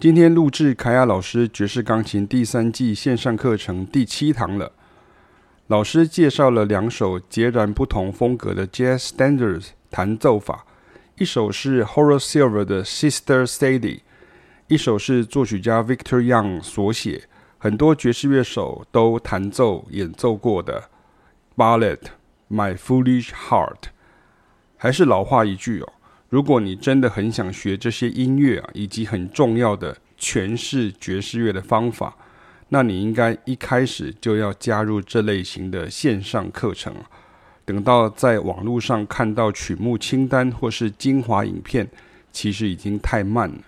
今天录制凯亚老师爵士钢琴第三季线上课程第七堂了。老师介绍了两首截然不同风格的 Jazz Standards 弹奏法，一首是 Horace Silver 的 Sister Sadie，一首是作曲家 Victor Young 所写，很多爵士乐手都弹奏演奏过的 Ballad My Foolish Heart。还是老话一句哦，如果你真的很想学这些音乐啊，以及很重要的诠释爵士乐的方法。那你应该一开始就要加入这类型的线上课程，等到在网络上看到曲目清单或是精华影片，其实已经太慢了。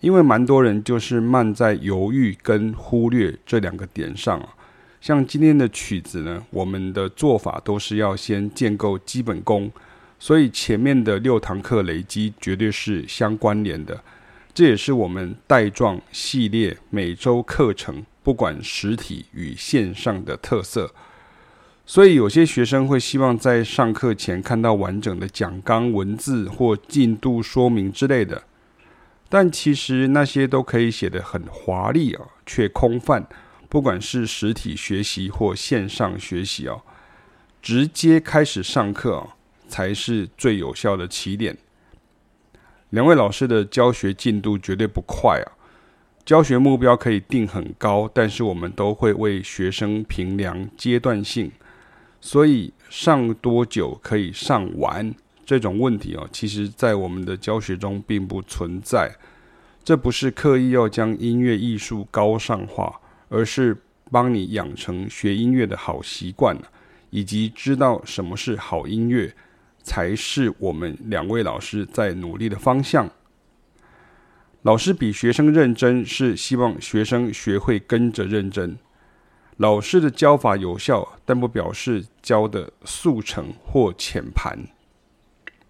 因为蛮多人就是慢在犹豫跟忽略这两个点上啊。像今天的曲子呢，我们的做法都是要先建构基本功，所以前面的六堂课累积绝对是相关联的。这也是我们带状系列每周课程。不管实体与线上的特色，所以有些学生会希望在上课前看到完整的讲纲文字或进度说明之类的，但其实那些都可以写得很华丽啊，却空泛。不管是实体学习或线上学习啊，直接开始上课啊，才是最有效的起点。两位老师的教学进度绝对不快啊。教学目标可以定很高，但是我们都会为学生评量阶段性，所以上多久可以上完这种问题哦，其实在我们的教学中并不存在。这不是刻意要将音乐艺术高尚化，而是帮你养成学音乐的好习惯，以及知道什么是好音乐，才是我们两位老师在努力的方向。老师比学生认真，是希望学生学会跟着认真。老师的教法有效，但不表示教的速成或浅盘。